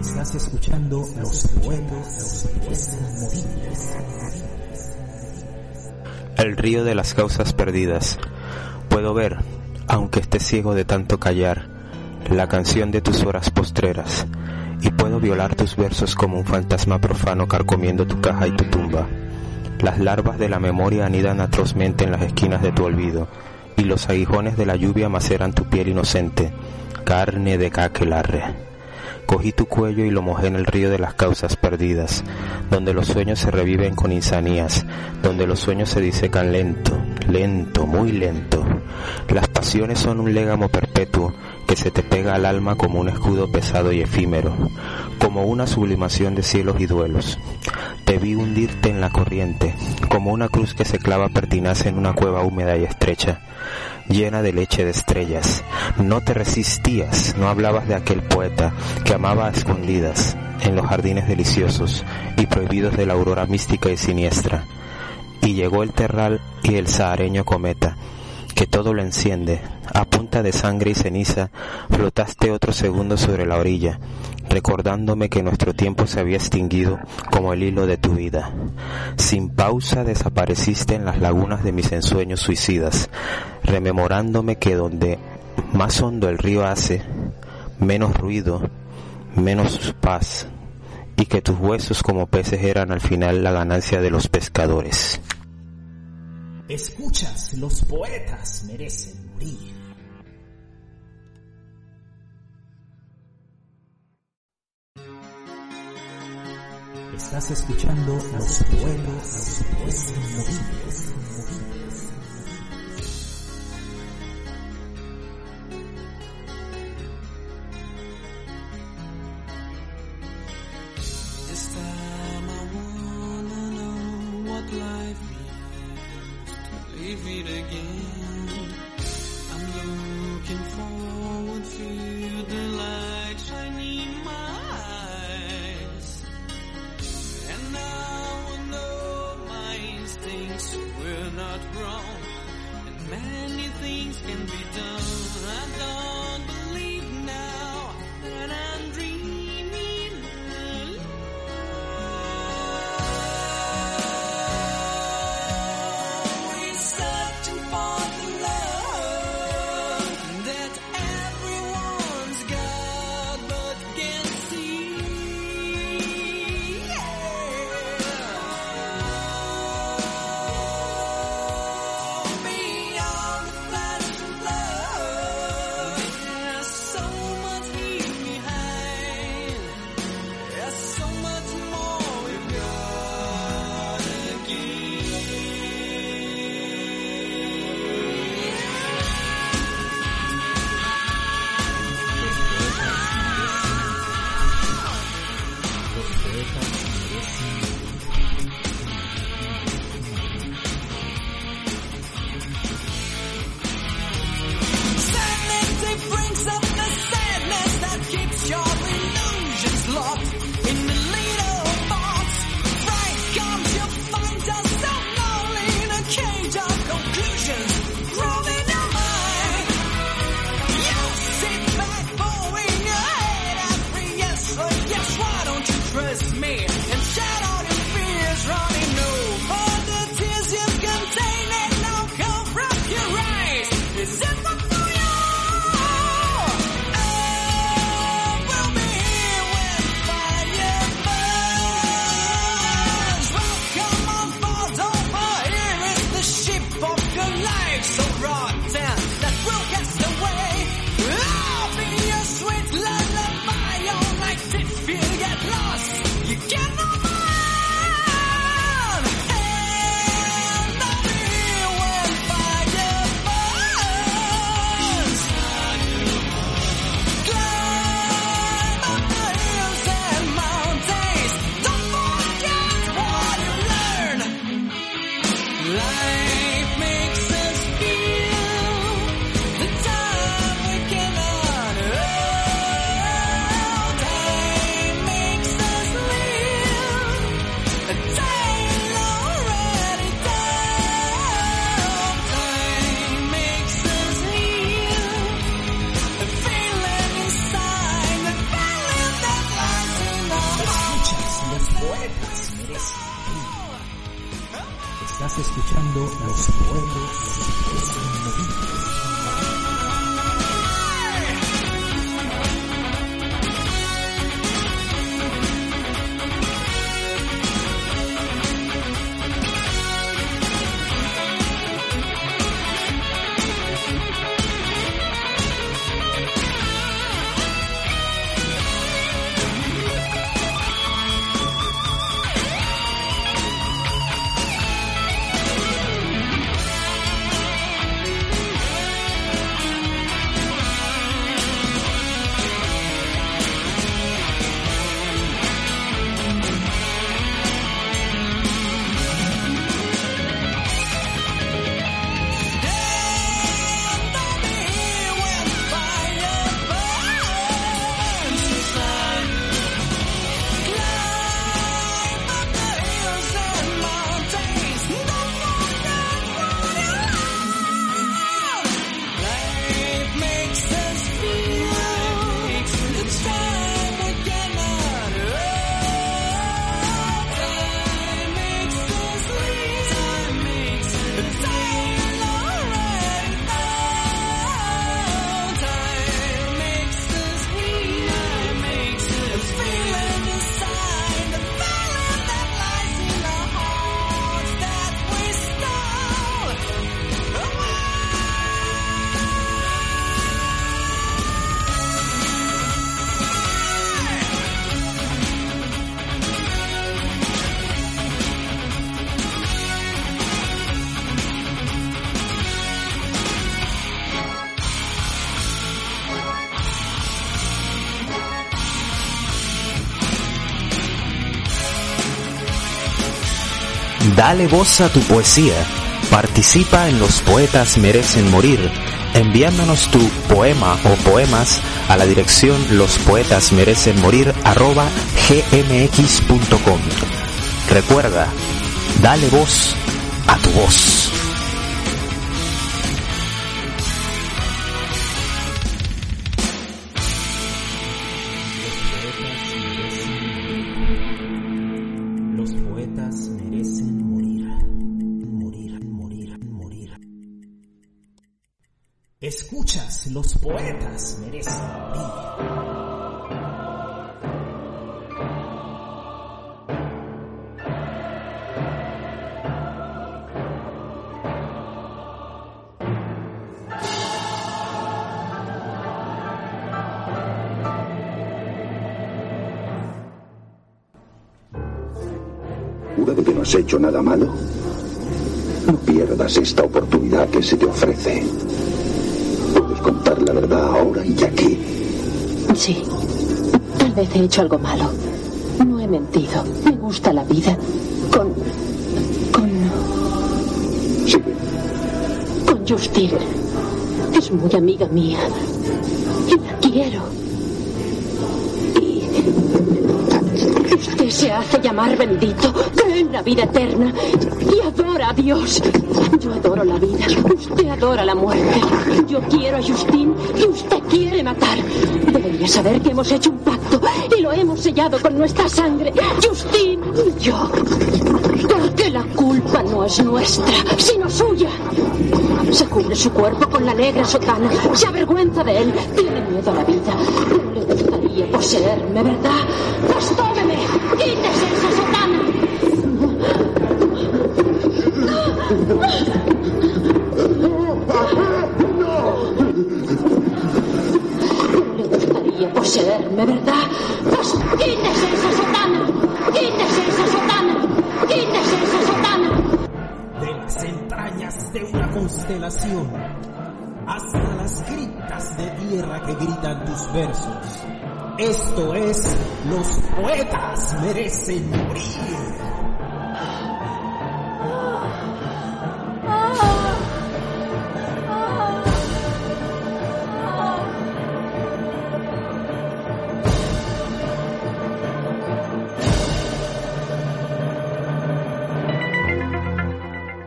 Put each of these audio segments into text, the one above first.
Estás escuchando los poetas, El río de las causas perdidas. Puedo ver, aunque esté ciego de tanto callar, la canción de tus horas postreras, y puedo violar tus versos como un fantasma profano carcomiendo tu caja y tu tumba. Las larvas de la memoria anidan atrozmente en las esquinas de tu olvido, y los aguijones de la lluvia maceran tu piel inocente, carne de caquelarre. Cogí tu cuello y lo mojé en el río de las causas perdidas, donde los sueños se reviven con insanías, donde los sueños se disecan lento, lento, muy lento. Las pasiones son un légamo perpetuo que se te pega al alma como un escudo pesado y efímero, como una sublimación de cielos y duelos. Te vi hundirte en la corriente, como una cruz que se clava pertinaz en una cueva húmeda y estrecha llena de leche de estrellas. No te resistías, no hablabas de aquel poeta que amaba a escondidas en los jardines deliciosos y prohibidos de la aurora mística y siniestra. Y llegó el terral y el sahareño cometa, que todo lo enciende. A punta de sangre y ceniza flotaste otro segundo sobre la orilla, recordándome que nuestro tiempo se había extinguido como el hilo de tu vida. Sin pausa desapareciste en las lagunas de mis ensueños suicidas, rememorándome que donde más hondo el río hace, menos ruido, menos paz, y que tus huesos como peces eran al final la ganancia de los pescadores. Escuchas, los poetas merecen morir. Estás escuchando los poetas, los poetas Dale voz a tu poesía. Participa en Los Poetas Merecen Morir, enviándonos tu poema o poemas a la dirección lospoetasmerecenmorir@gmx.com. Recuerda, dale voz a tu voz. Hecho nada malo? No pierdas esta oportunidad que se te ofrece. Puedes contar la verdad ahora y aquí. Sí, tal vez he hecho algo malo. No he mentido. Me gusta la vida. Con... con... Sigue. con Justine. Es muy amiga mía. Y la quiero. Usted se hace llamar bendito, cree en la vida eterna y adora a Dios. Yo adoro la vida, usted adora la muerte. Yo quiero a Justine y usted quiere matar. Debería saber que hemos hecho un pacto y lo hemos sellado con nuestra sangre. Justine y yo. Porque la culpa no es nuestra, sino suya. Se cubre su cuerpo con la negra sotana, se avergüenza de él, tiene miedo a la vida. No le gustaría poseerme, ¿verdad? Pues quítese esa sotana. No le gustaría poseerme, ¿verdad? Pues quítese esa sotana, quítese esa sotana, quítese esa sotana. de las entrañas de una constelación hasta las criptas de tierra que gritan tus versos. Esto es Los poetas merecen morir.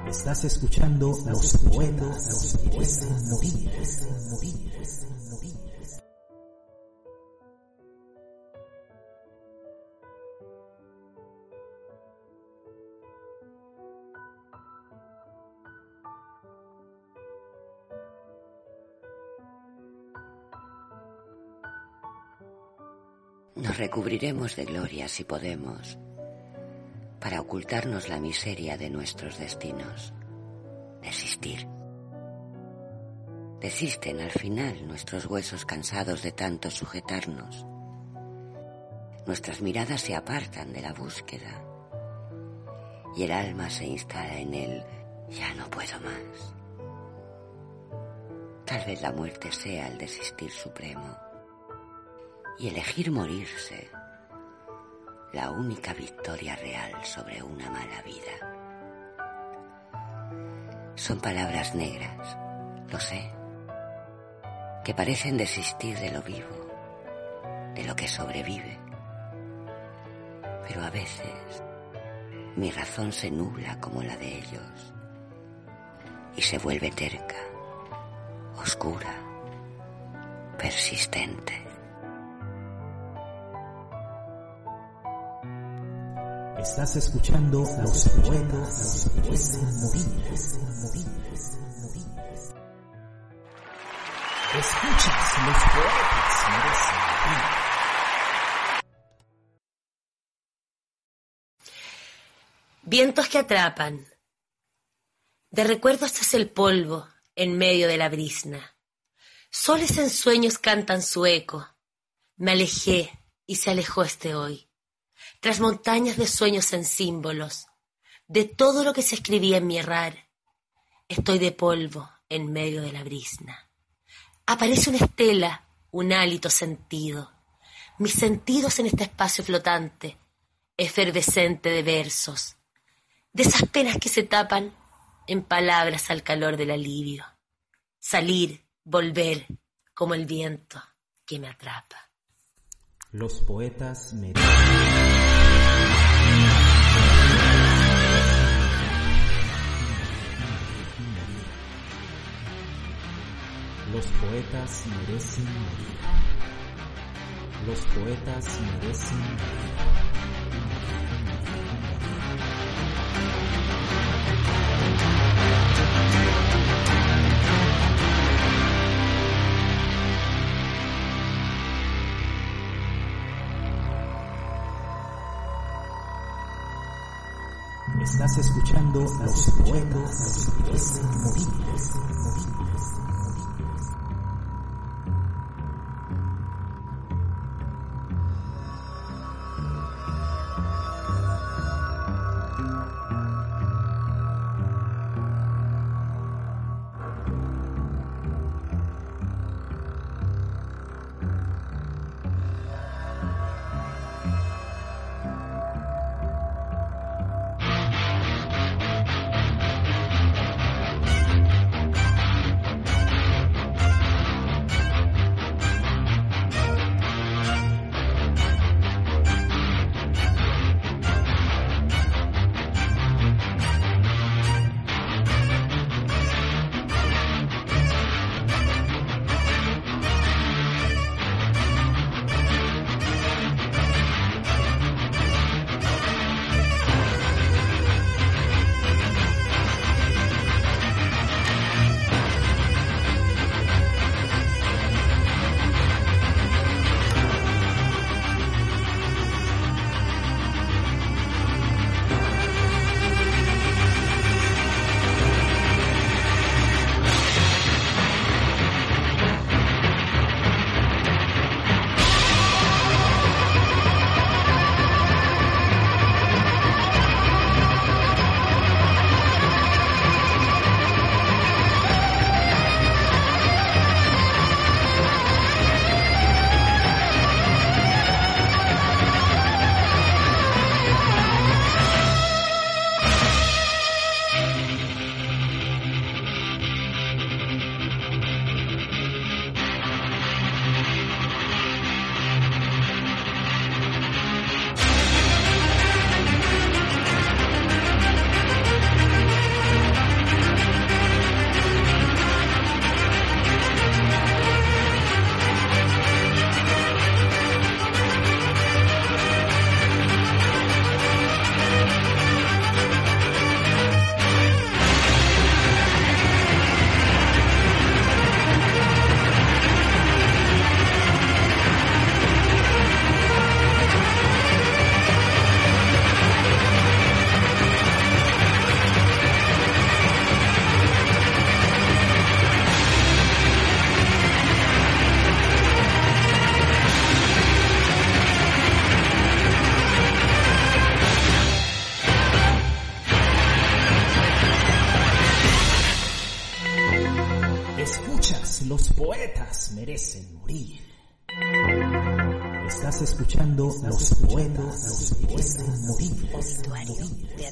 Estás escuchando Los poetas merecen morir. Recubriremos de gloria si podemos, para ocultarnos la miseria de nuestros destinos. Desistir. Desisten al final nuestros huesos cansados de tanto sujetarnos. Nuestras miradas se apartan de la búsqueda y el alma se instala en el ya no puedo más. Tal vez la muerte sea el desistir supremo y elegir morirse la única victoria real sobre una mala vida. Son palabras negras, lo sé, que parecen desistir de lo vivo, de lo que sobrevive. Pero a veces mi razón se nubla como la de ellos y se vuelve terca, oscura, persistente. Estás escuchando los poetas, los poetas movibles. Escuchas los poetas merecen. Vientos que atrapan. De recuerdos es el polvo en medio de la brisna. Soles en sueños cantan su eco. Me alejé y se alejó este hoy. Tras montañas de sueños en símbolos, de todo lo que se escribía en mi errar, estoy de polvo en medio de la brisna. Aparece una estela, un hálito sentido. Mis sentidos en este espacio flotante, efervescente de versos, de esas penas que se tapan en palabras al calor del alivio. Salir, volver, como el viento que me atrapa. Los poetas merecen. Los poetas merecen morir. Los poetas merecen morir. Estás escuchando los poetas, los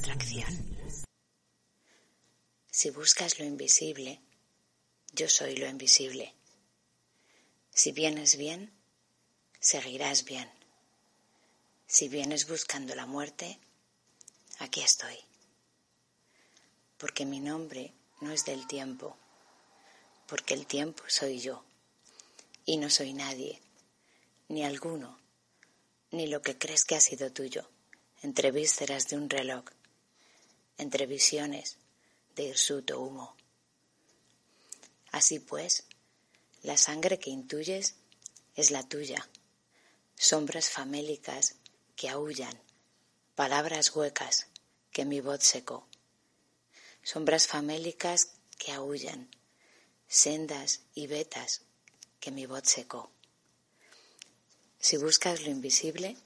atracción. Si buscas lo invisible, yo soy lo invisible. Si vienes bien, seguirás bien. Si vienes buscando la muerte, aquí estoy. Porque mi nombre no es del tiempo, porque el tiempo soy yo. Y no soy nadie, ni alguno, ni lo que crees que ha sido tuyo, entre vísceras de un reloj, entre visiones de hirsuto humo. Así pues, la sangre que intuyes es la tuya, sombras famélicas que aullan, palabras huecas que mi voz secó, sombras famélicas que aullan, sendas y vetas que mi voz secó. Si buscas lo invisible,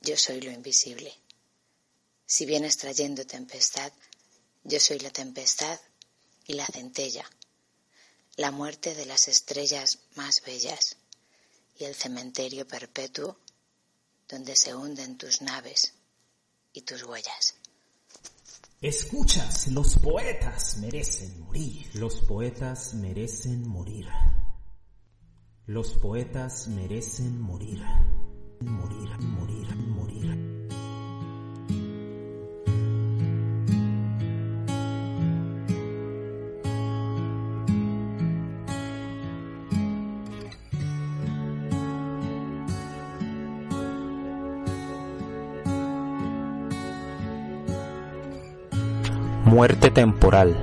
yo soy lo invisible. Si vienes trayendo tempestad, yo soy la tempestad y la centella, la muerte de las estrellas más bellas y el cementerio perpetuo donde se hunden tus naves y tus huellas. Escuchas, los poetas merecen morir. Los poetas merecen morir. Los poetas merecen morir. Morir, morir. Muerte temporal.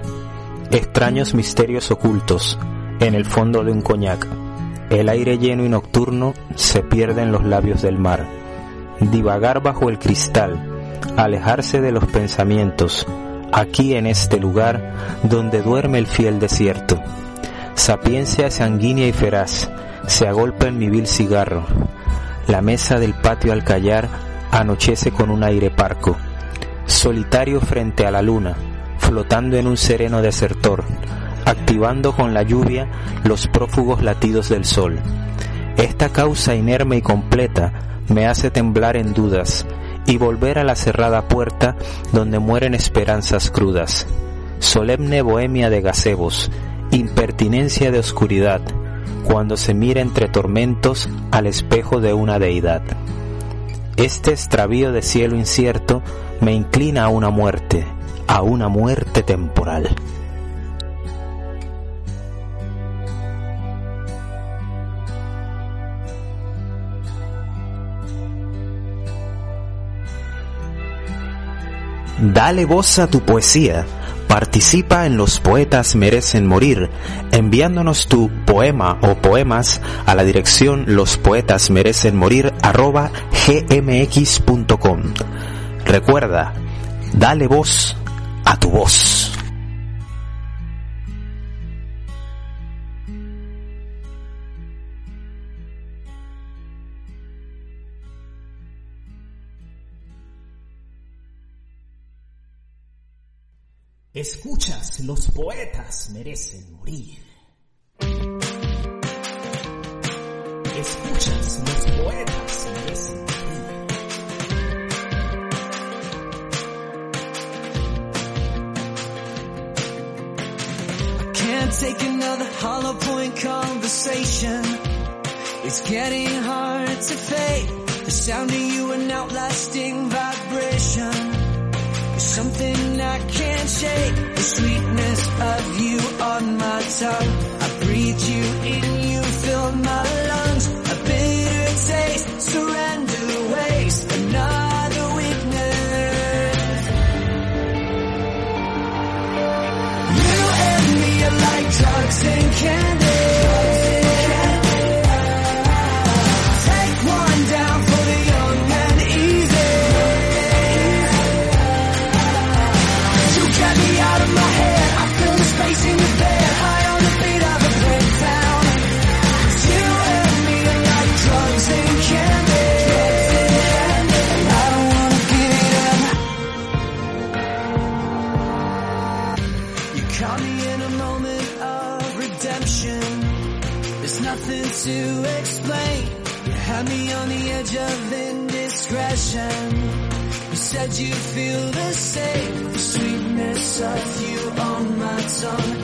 Extraños misterios ocultos en el fondo de un coñac. El aire lleno y nocturno se pierde en los labios del mar. Divagar bajo el cristal, alejarse de los pensamientos, aquí en este lugar donde duerme el fiel desierto. Sapiencia sanguínea y feraz se agolpa en mi vil cigarro. La mesa del patio al callar anochece con un aire parco. Solitario frente a la luna, flotando en un sereno desertor, activando con la lluvia los prófugos latidos del sol. Esta causa inerme y completa me hace temblar en dudas y volver a la cerrada puerta donde mueren esperanzas crudas. Solemne bohemia de gazebos, impertinencia de oscuridad, cuando se mira entre tormentos al espejo de una deidad. Este extravío de cielo incierto me inclina a una muerte, a una muerte temporal. Dale voz a tu poesía. Participa en Los Poetas Merecen Morir, enviándonos tu poema o poemas a la dirección lospoetasmerecenmorir arroba gmx.com. Recuerda, dale voz a tu voz. Escuchas, los poetas merecen morir. Escuchas, los poetas merecen morir. Another hollow point conversation. It's getting hard to fade. The sound of you an outlasting vibration. There's something I can't shake. The sweetness of you on my tongue. I breathe you in, you fill my lungs. A bitter taste, surrender can't You feel the same. The sweetness of you on my tongue.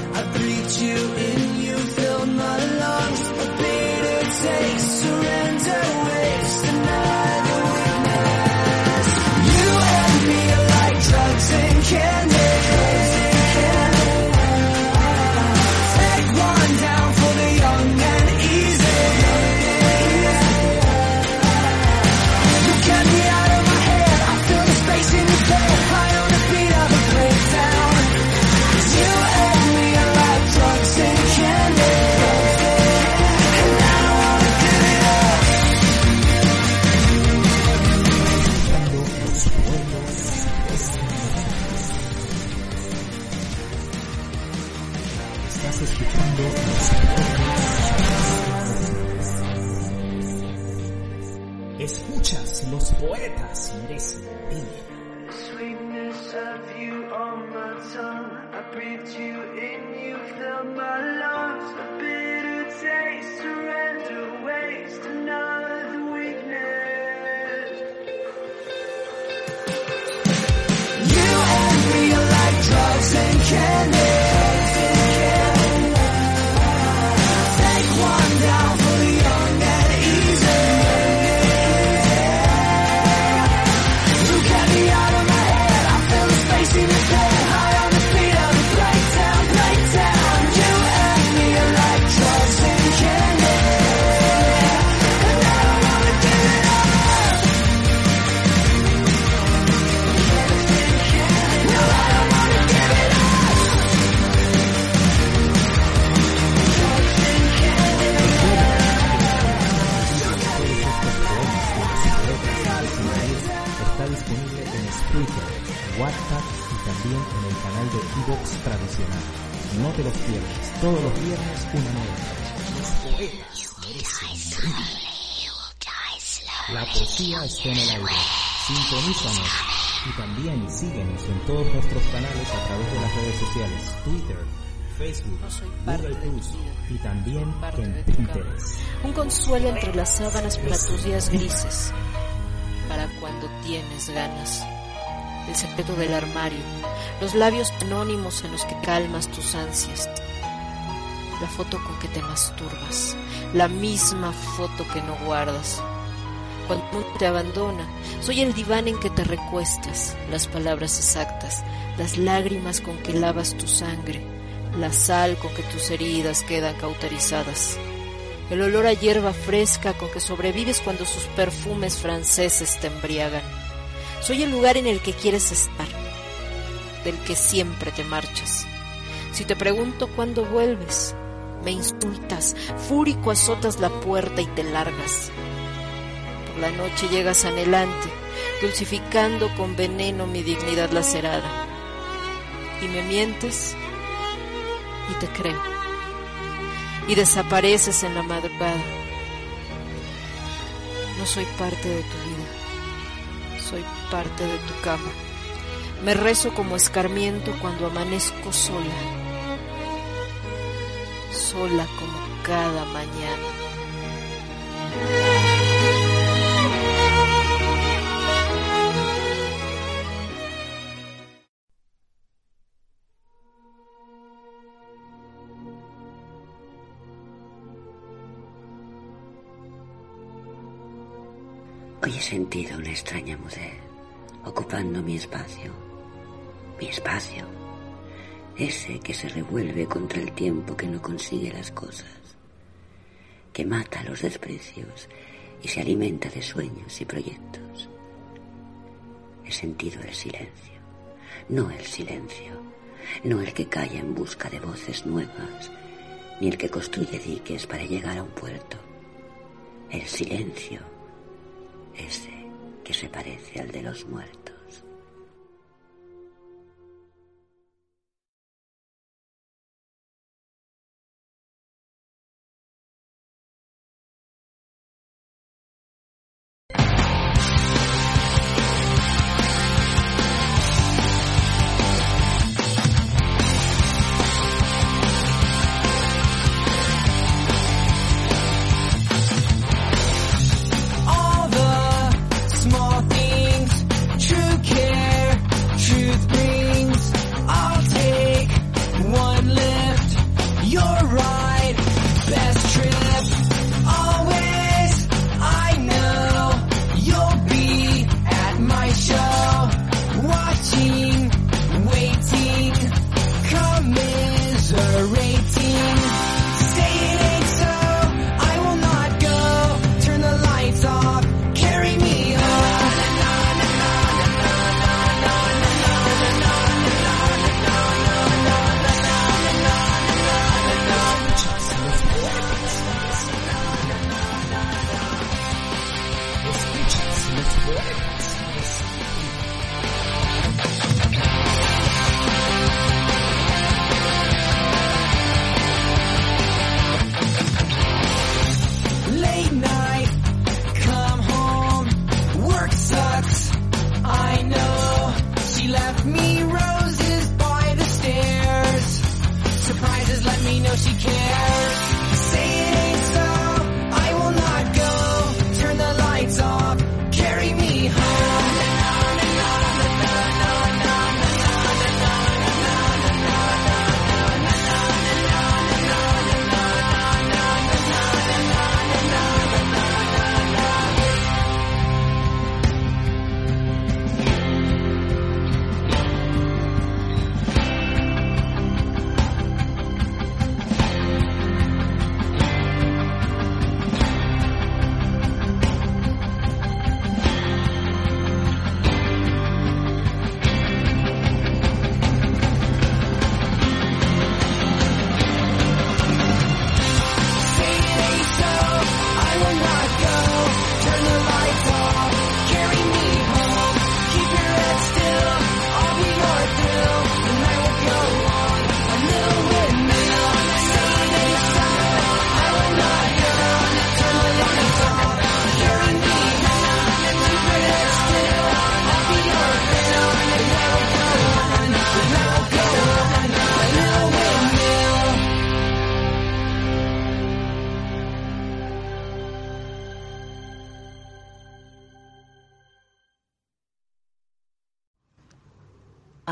Síguenos en todos nuestros canales a través de las redes sociales, Twitter, Facebook, Google Plus y también en Pinterest. Un consuelo entre las sábanas para tus días grises, para cuando tienes ganas. El secreto del armario, los labios anónimos en los que calmas tus ansias. La foto con que te masturbas, la misma foto que no guardas. Cuando te abandona, soy el diván en que te recuestas, las palabras exactas, las lágrimas con que lavas tu sangre, la sal con que tus heridas quedan cauterizadas, el olor a hierba fresca con que sobrevives cuando sus perfumes franceses te embriagan. Soy el lugar en el que quieres estar, del que siempre te marchas. Si te pregunto cuándo vuelves, me insultas, fúrico azotas la puerta y te largas. La noche llegas anhelante, dulcificando con veneno mi dignidad lacerada. Y me mientes y te creo. Y desapareces en la madrugada. No soy parte de tu vida, soy parte de tu cama. Me rezo como escarmiento cuando amanezco sola, sola como cada mañana. Hoy he sentido una extraña mudez ocupando mi espacio. Mi espacio. Ese que se revuelve contra el tiempo que no consigue las cosas. Que mata los desprecios y se alimenta de sueños y proyectos. He sentido el silencio. No el silencio. No el que calla en busca de voces nuevas. Ni el que construye diques para llegar a un puerto. El silencio ese que se parece al de los muertos.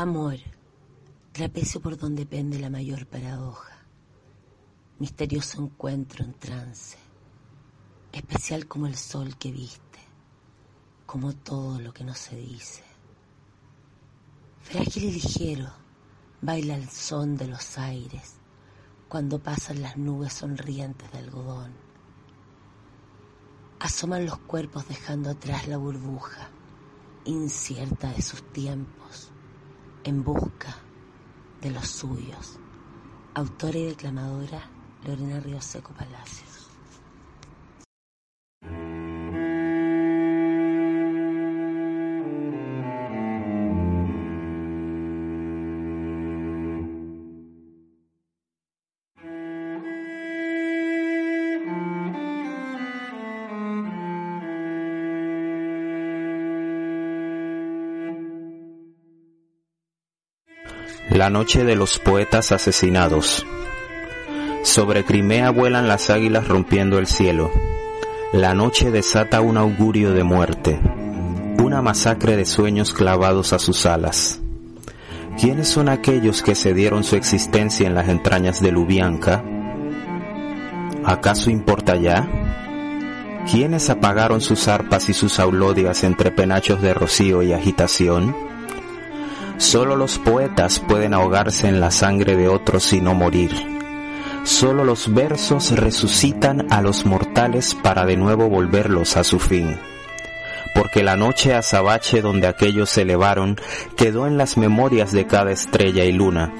Amor, trapecio por donde pende la mayor paradoja. Misterioso encuentro en trance, especial como el sol que viste, como todo lo que no se dice. Frágil y ligero, baila el son de los aires cuando pasan las nubes sonrientes de algodón. Asoman los cuerpos dejando atrás la burbuja, incierta de sus tiempos, en busca de los suyos. Autora y declamadora Lorena Río Seco Palacios. La noche de los poetas asesinados. Sobre Crimea vuelan las águilas rompiendo el cielo. La noche desata un augurio de muerte, una masacre de sueños clavados a sus alas. ¿Quiénes son aquellos que se dieron su existencia en las entrañas de Lubianka? ¿Acaso importa ya? ¿Quiénes apagaron sus arpas y sus aulodias entre penachos de rocío y agitación? Solo los poetas pueden ahogarse en la sangre de otros y no morir. Solo los versos resucitan a los mortales para de nuevo volverlos a su fin. Porque la noche azabache donde aquellos se elevaron quedó en las memorias de cada estrella y luna,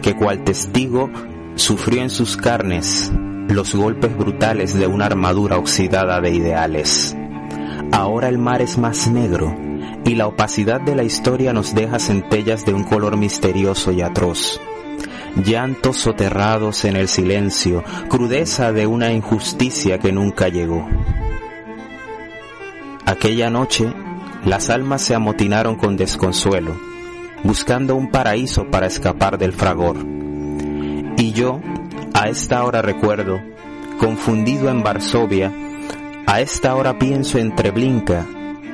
que cual testigo sufrió en sus carnes los golpes brutales de una armadura oxidada de ideales. Ahora el mar es más negro, y la opacidad de la historia nos deja centellas de un color misterioso y atroz. Llantos soterrados en el silencio, crudeza de una injusticia que nunca llegó. Aquella noche, las almas se amotinaron con desconsuelo, buscando un paraíso para escapar del fragor. Y yo, a esta hora recuerdo, confundido en Varsovia, a esta hora pienso en Treblinka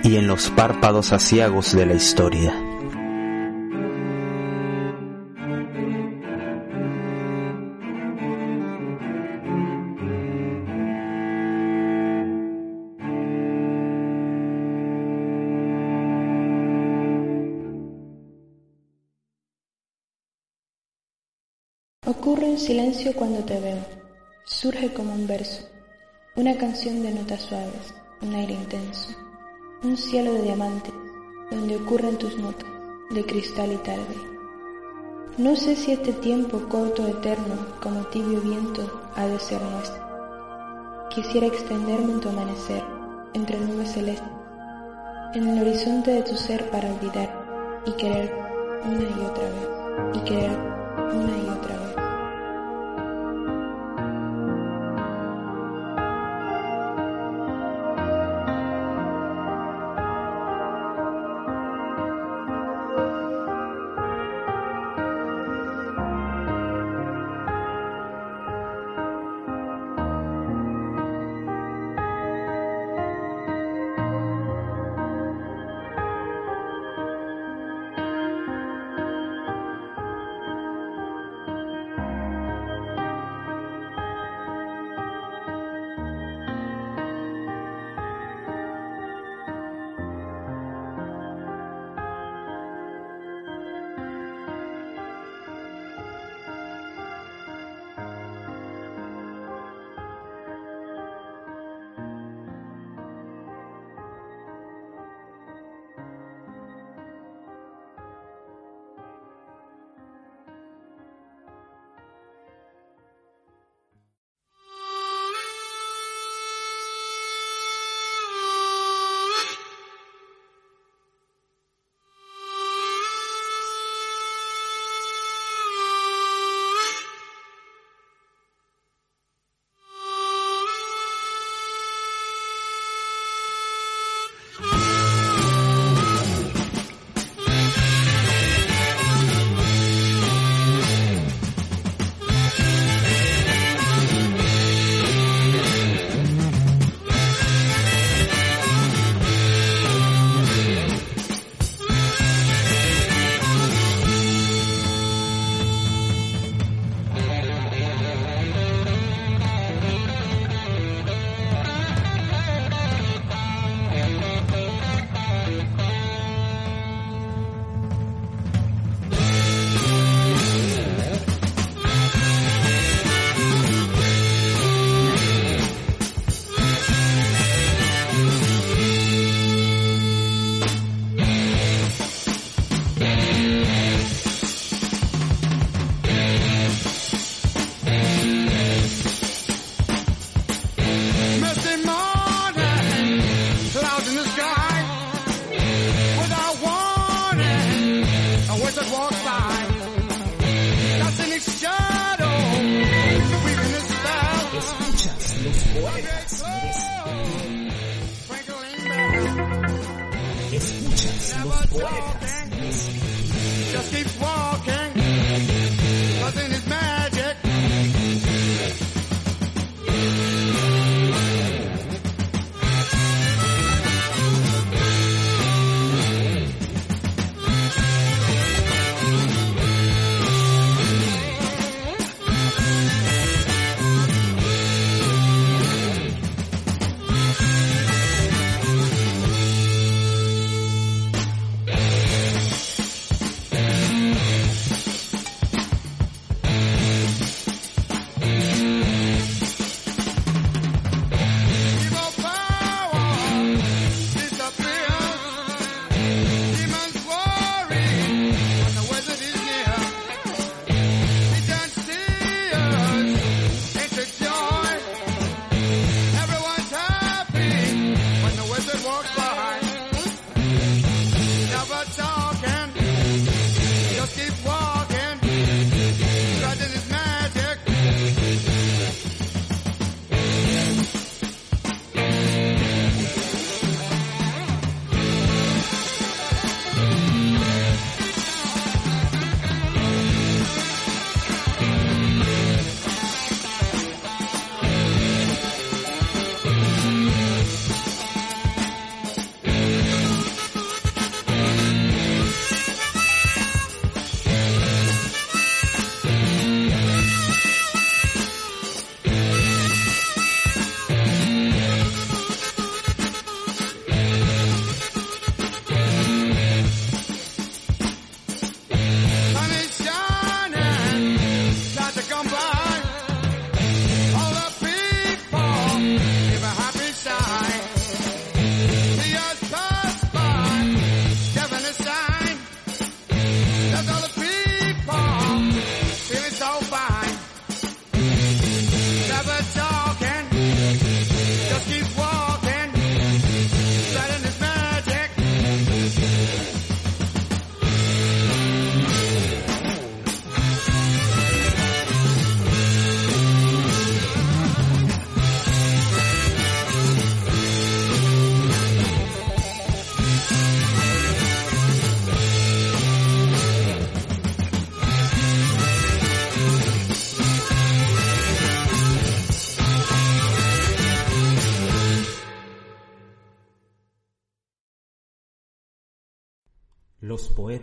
y en los párpados aciagos de la historia. Ocurre un silencio cuando te veo. Surge como un verso, una canción de notas suaves, un aire intenso, un cielo de diamantes donde ocurren tus notas de cristal y tarde. No sé si este tiempo corto eterno como tibio viento ha de ser nuestro. Quisiera extenderme en tu amanecer, entre nubes celestes, en el horizonte de tu ser para olvidar y querer una y otra vez, y querer una y otra vez.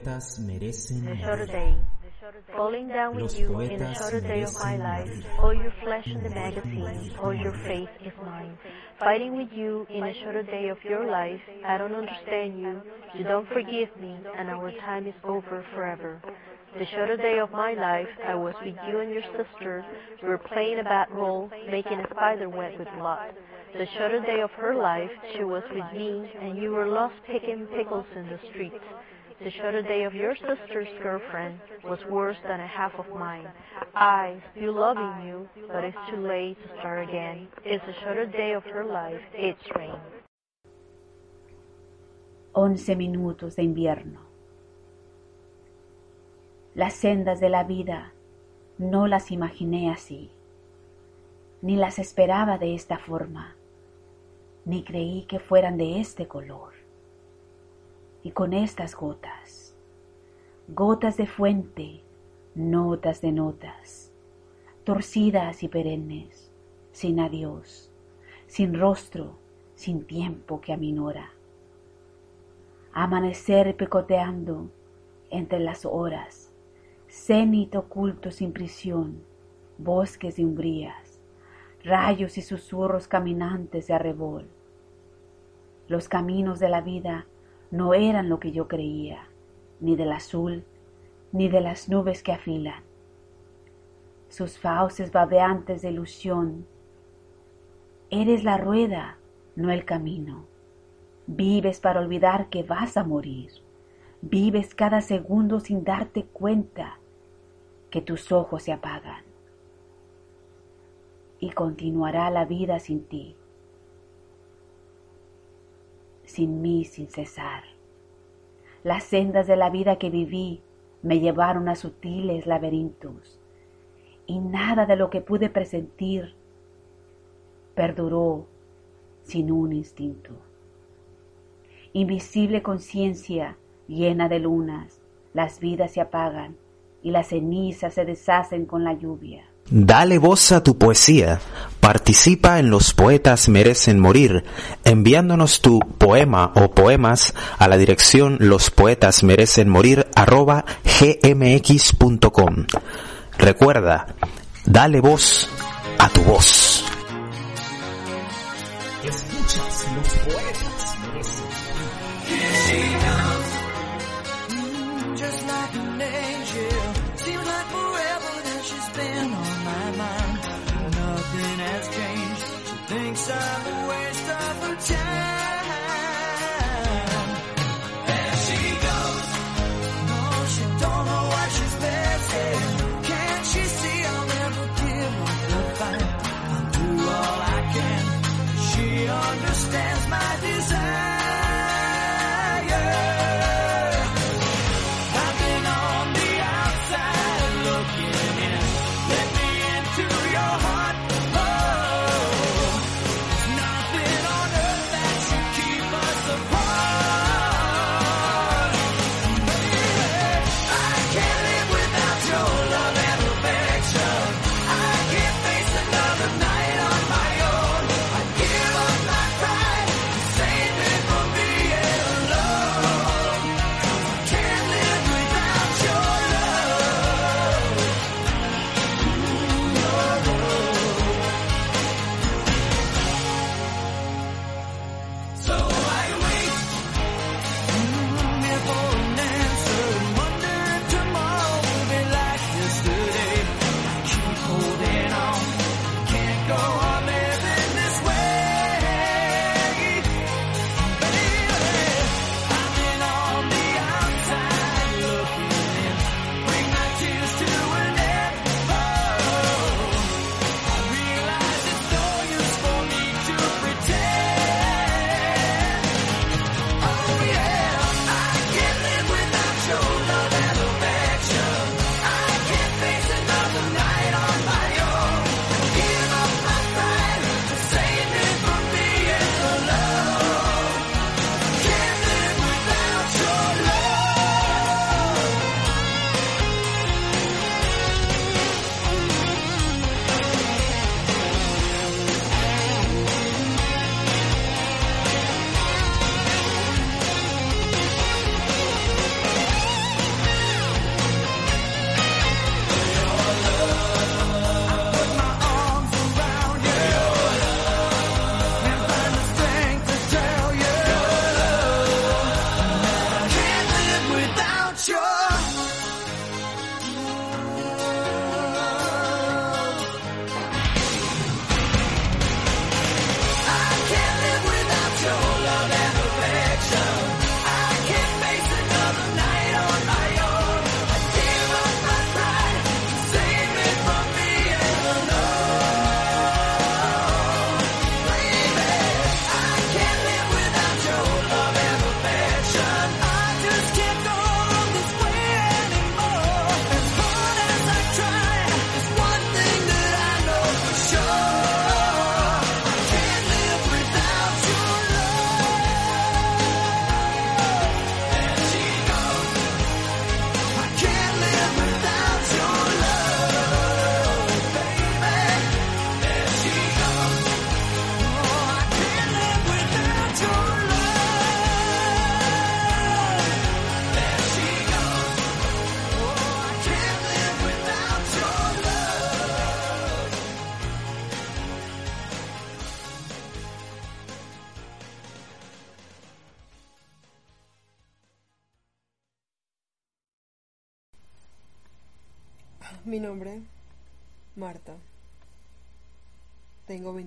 Poetas merecen The morir. shorter day. Falling down with Los you in the shorter day of my life. All your flesh in the magazine, all your faith is mine. Fighting with you in a shorter day of your life. I don't understand you. You don't forgive me, and our time is over forever. The shorter day of my life, I was with you and your sister. We were playing a bad role, making a spider web with blood. The shorter day of her life, she was with me, and you were lost picking pickles in the streets. The shorter day of your sister's girlfriend was worse than a half of mine. I, still loving you, but it's too late to start again. It's the shorter day of her life. It's rain. Once minutos de invierno. Las sendas de la vida no las imaginé así, ni las esperaba de esta forma, ni creí que fueran de este color. Y con estas gotas, gotas de fuente, notas de notas, torcidas y perennes, sin adiós, sin rostro, sin tiempo que aminora amanecer picoteando entre las horas, cenit oculto sin prisión, bosques y umbrías, rayos y susurros caminantes de arrebol. Los caminos de la vida no eran lo que yo creía, ni del azul, ni de las nubes que afilan. Sus fauces babeantes de ilusión. Eres la rueda, no el camino. Vives para olvidar que vas a morir. Vives cada segundo sin darte cuenta que tus ojos se apagan. Y continuará la vida sin ti, sin mí sin cesar. Las sendas de la vida que viví me llevaron a sutiles laberintos, y nada de lo que pude presentir perduró sin un instinto invisible conciencia llena de lunas, las vidas se apagan y las cenizas se deshacen con la lluvia. Dale voz a tu poesía. Participa en Los Poetas Merecen Morir, enviándonos tu poema o poemas a la dirección lospoetasmerecenmorir arroba gmx.com. Recuerda, dale voz a tu voz.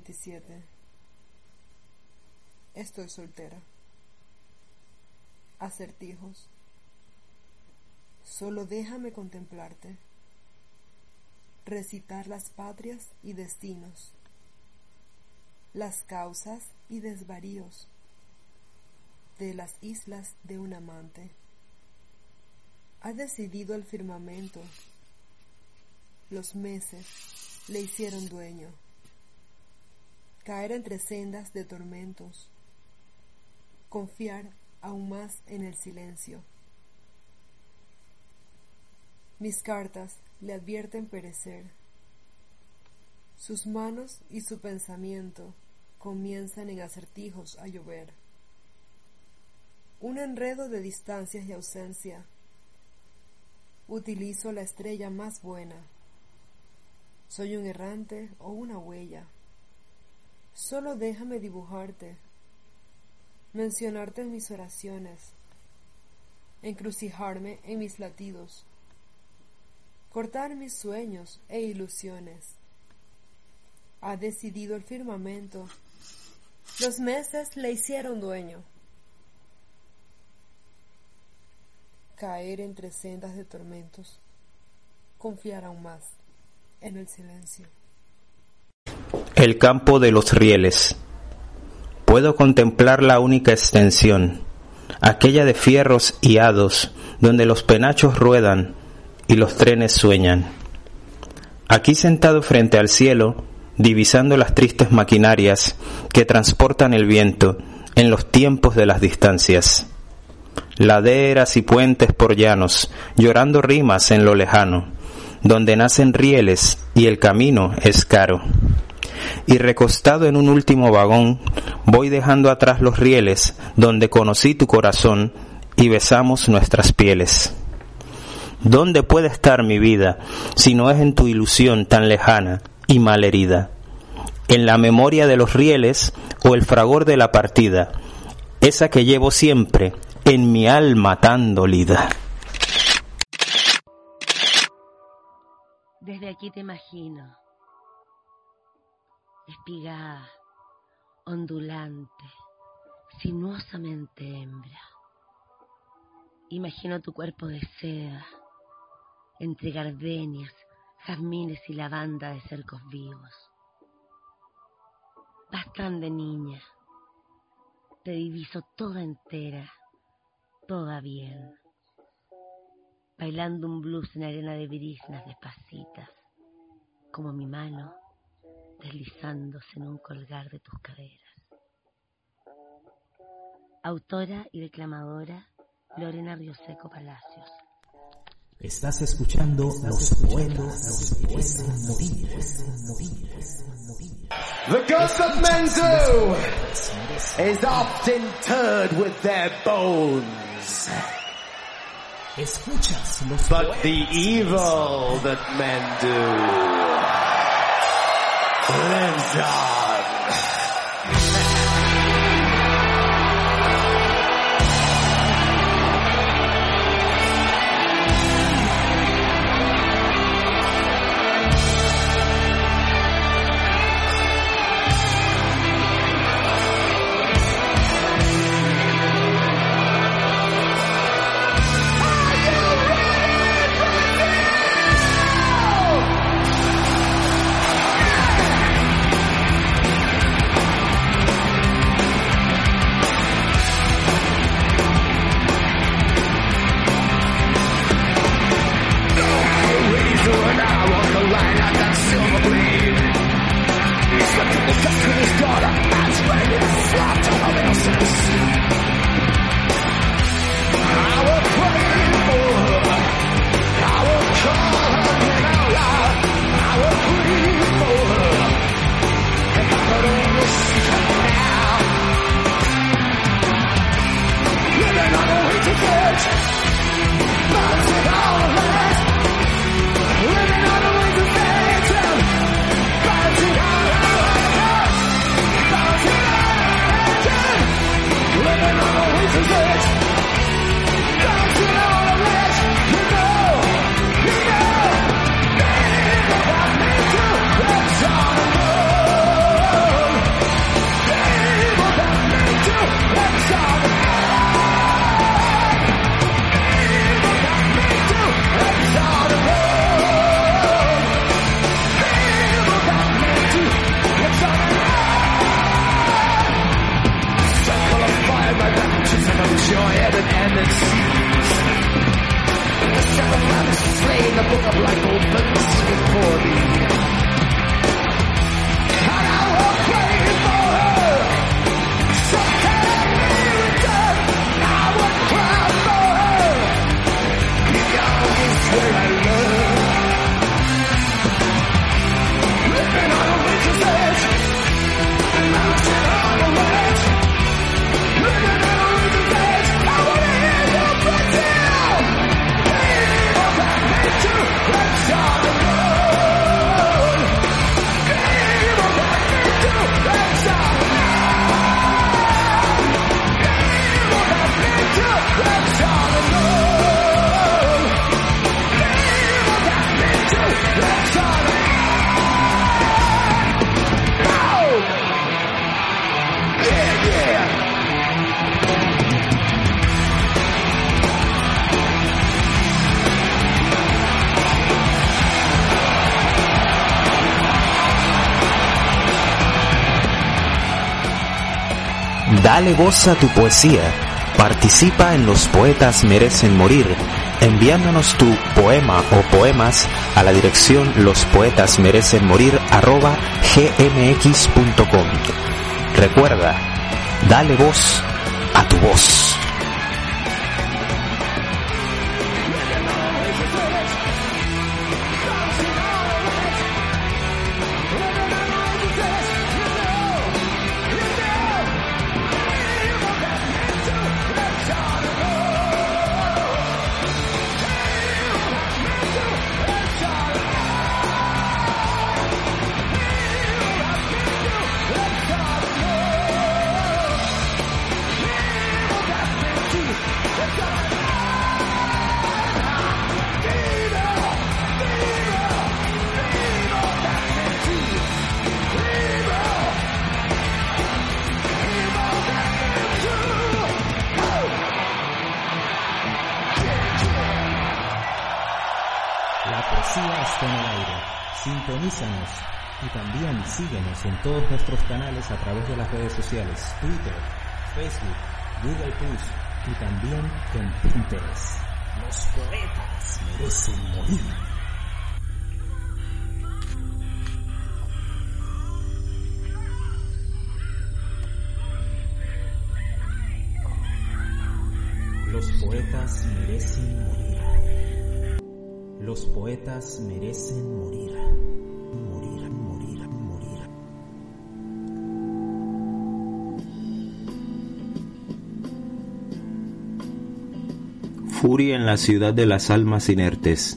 27. Estoy soltera. Acertijos. Solo déjame contemplarte. Recitar las patrias y destinos. Las causas y desvaríos de las islas de un amante. Ha decidido el firmamento. Los meses le hicieron dueño. Caer entre sendas de tormentos. Confiar aún más en el silencio. Mis cartas le advierten perecer. Sus manos y su pensamiento comienzan en acertijos a llover. Un enredo de distancias y ausencia. Utilizo la estrella más buena. Soy un errante o una huella. Solo déjame dibujarte, mencionarte en mis oraciones, encrucijarme en mis latidos, cortar mis sueños e ilusiones. Ha decidido el firmamento. Los meses le hicieron dueño. Caer entre sendas de tormentos. Confiar aún más en el silencio. El campo de los rieles. Puedo contemplar la única extensión, aquella de fierros y hados, donde los penachos ruedan y los trenes sueñan. Aquí sentado frente al cielo, divisando las tristes maquinarias que transportan el viento en los tiempos de las distancias. Laderas y puentes por llanos, llorando rimas en lo lejano, donde nacen rieles y el camino es caro. Y recostado en un último vagón, voy dejando atrás los rieles donde conocí tu corazón y besamos nuestras pieles. ¿Dónde puede estar mi vida si no es en tu ilusión tan lejana y malherida? ¿En la memoria de los rieles o el fragor de la partida? Esa que llevo siempre en mi alma tan dolida. Desde aquí te imagino, espigada, ondulante, sinuosamente hembra. Imagino tu cuerpo de seda, entre gardenias, jazmines y lavanda de cercos vivos. Vas tan de niña, te diviso toda entera, toda bien, bailando un blues en arena de brisnas despacitas, como mi mano deslizándose en un colgar de tus caderas. Autora y declamadora Lorena Rioseco Palacios. Estás escuchando los poetas, los poetas movidos. The ghost of Menzu is often interred with their bones. Escuchas los But the evil that men do done. Podcast. Raise your head and end and seize. The seven planets slain, the book of life opens before thee. Dale voz a tu poesía. Participa en Los Poetas Merecen Morir, enviándonos tu poema o poemas a la dirección Los Poetas Merecen lospoetasmerecenmorir.gmx.com. Recuerda, dale voz a tu voz. Merecen morir. Morir, morir, morir. Furia en la ciudad de las almas inertes.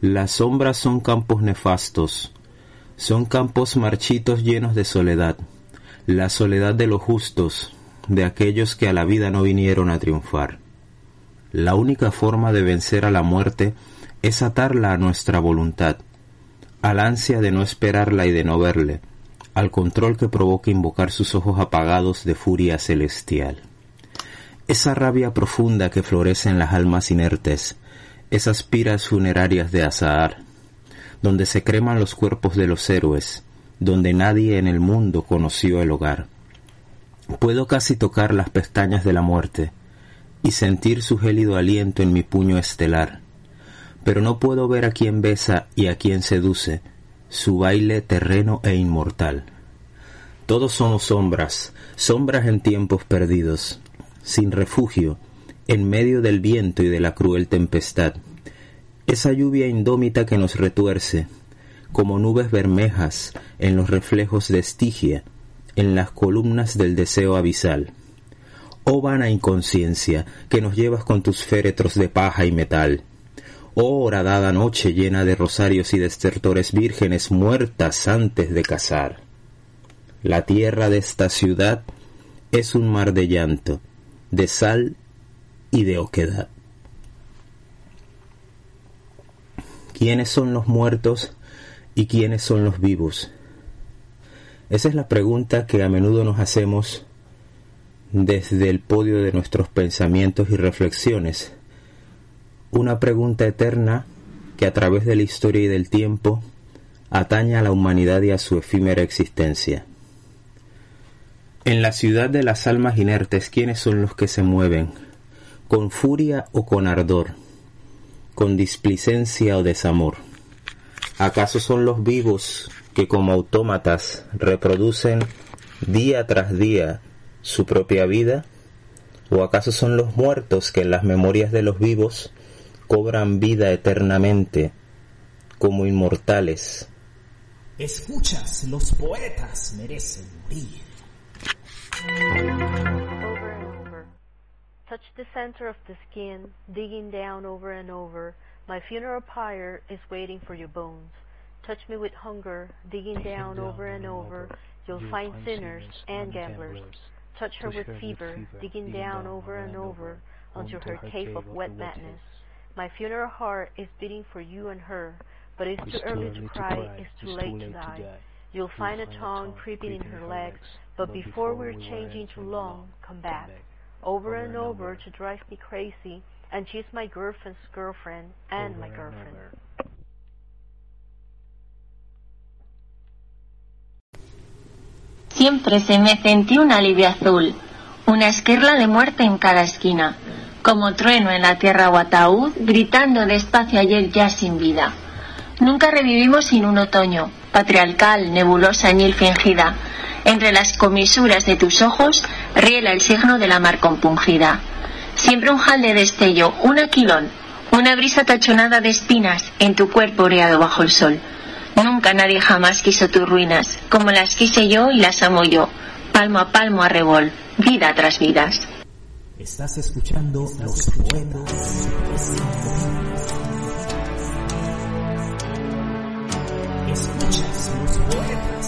Las sombras son campos nefastos, son campos marchitos llenos de soledad, la soledad de los justos, de aquellos que a la vida no vinieron a triunfar. La única forma de vencer a la muerte es atarla a nuestra voluntad, al ansia de no esperarla y de no verle, al control que provoca invocar sus ojos apagados de furia celestial. Esa rabia profunda que florece en las almas inertes, esas piras funerarias de Azahar, donde se creman los cuerpos de los héroes, donde nadie en el mundo conoció el hogar. Puedo casi tocar las pestañas de la muerte y sentir su gélido aliento en mi puño estelar, pero no puedo ver a quien besa y a quien seduce, su baile terreno e inmortal. Todos somos sombras, sombras en tiempos perdidos, sin refugio, en medio del viento y de la cruel tempestad. Esa lluvia indómita que nos retuerce, como nubes bermejas en los reflejos de Estigia, en las columnas del deseo abisal. Oh vana inconsciencia, que nos llevas con tus féretros de paja y metal. Oh horadada noche llena de rosarios y destertores vírgenes muertas antes de casar. La tierra de esta ciudad es un mar de llanto, de sal y de oquedad. ¿Quiénes son los muertos y quiénes son los vivos? Esa es la pregunta que a menudo nos hacemos desde el podio de nuestros pensamientos y reflexiones. Una pregunta eterna que a través de la historia y del tiempo atañe a la humanidad y a su efímera existencia. En la ciudad de las almas inertes, ¿quiénes son los que se mueven? ¿Con furia o con ardor? ¿Con displicencia o desamor? ¿Acaso son los vivos que como autómatas reproducen día tras día su propia vida? ¿O acaso son los muertos que en las memorias de los vivos cobran vida eternamente como inmortales? Escuchas, los poetas merecen morir. over and over. Touch the center of the skin, digging down over and over. My funeral pyre is waiting for your bones. Touch me with hunger, digging down over and over. You'll find sinners and gamblers. Touch her with fever, digging down over and over until her cave of wet madness. My funeral heart is beating for you and her, but it's too early to cry, it's too late to die. You'll find a tongue creeping in her legs, but before we're changing too long, come back. Over and over to drive me crazy, and she's my girlfriend's girlfriend and my girlfriend. siempre se mece en ti una alivio azul, una esquirla de muerte en cada esquina, como trueno en la tierra o ataúd, gritando despacio ayer ya sin vida. Nunca revivimos sin un otoño, patriarcal, nebulosa añil fingida. Entre las comisuras de tus ojos riela el signo de la mar compungida. Siempre un jal de destello, un aquilón, una brisa tachonada de espinas en tu cuerpo oreado bajo el sol. Nunca nadie jamás quiso tus ruinas, como las quise yo y las amo yo, palmo a palmo a revol, vida tras vidas. Estás escuchando los poetas. Escuchas los poetas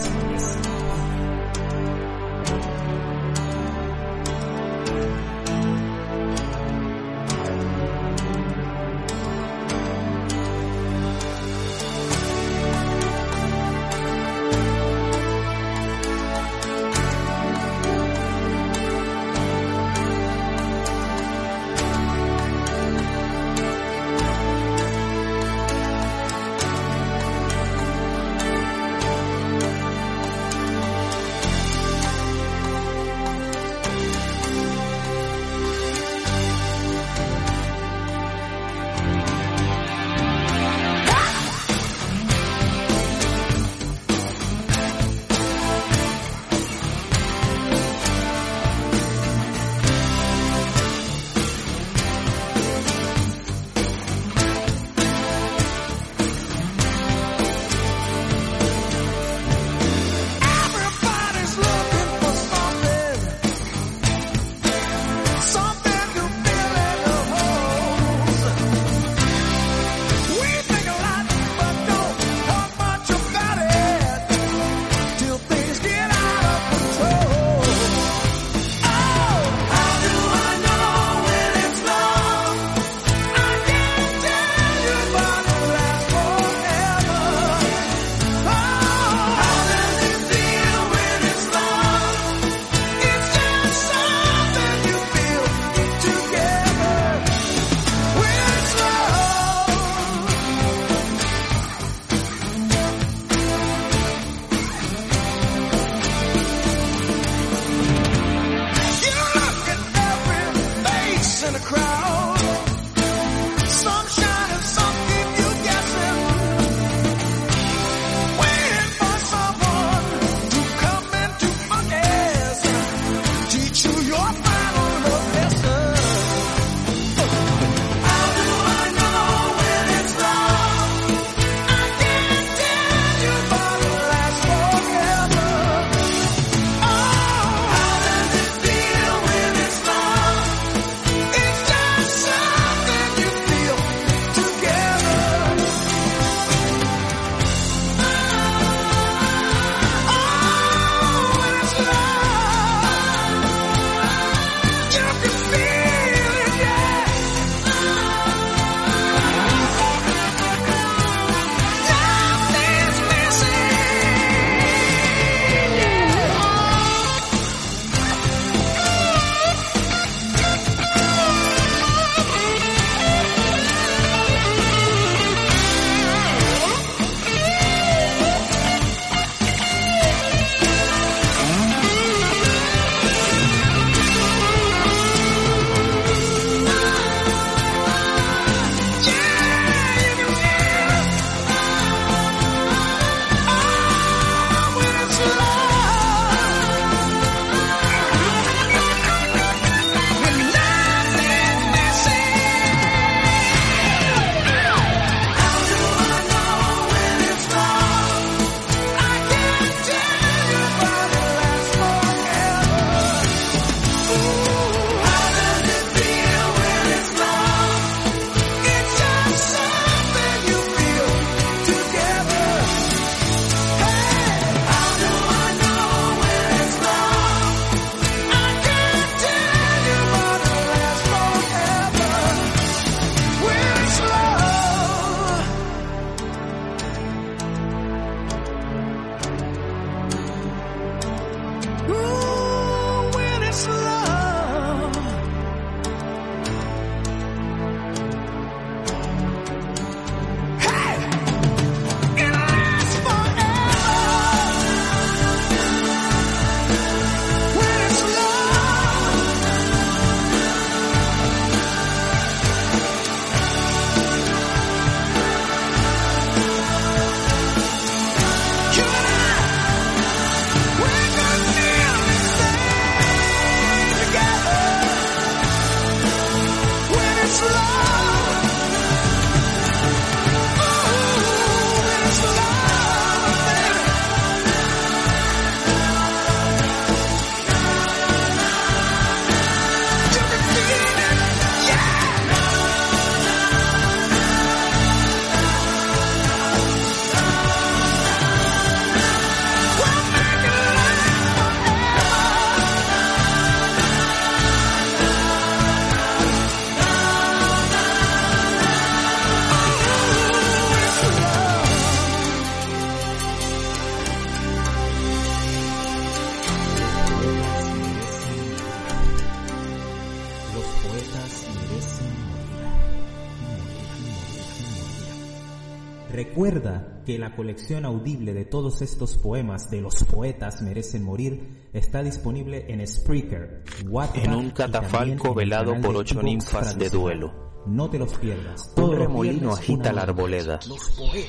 Recuerda que la colección audible de todos estos poemas de los poetas merecen morir está disponible en Spreaker, Wattpad En un catafalco velado por ocho ninfas de duelo. No te los pierdas. Todos Un remolino agita la arboleda,